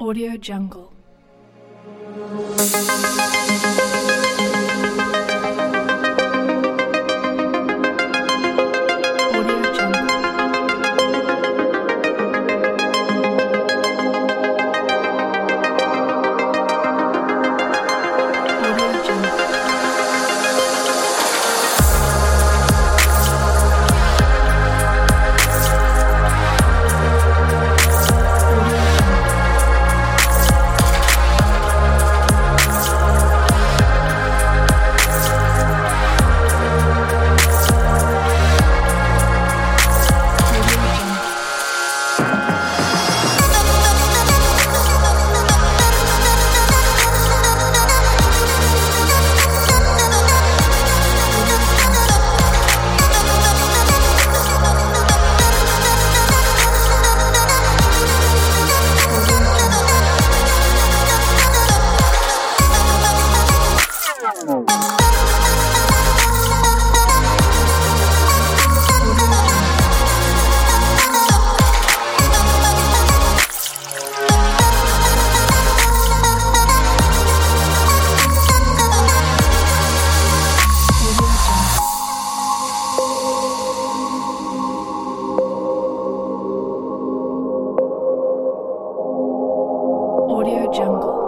Audio Jungle. Audio Jungle.